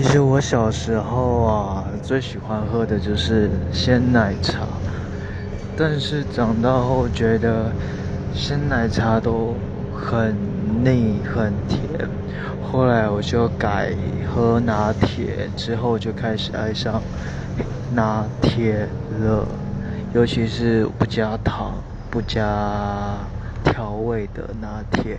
其实我小时候啊最喜欢喝的就是鲜奶茶但是长大后觉得鲜奶茶都很腻很甜。后来我就改喝拿铁之后就开始爱上拿铁了尤其是不加糖不加调味的拿铁。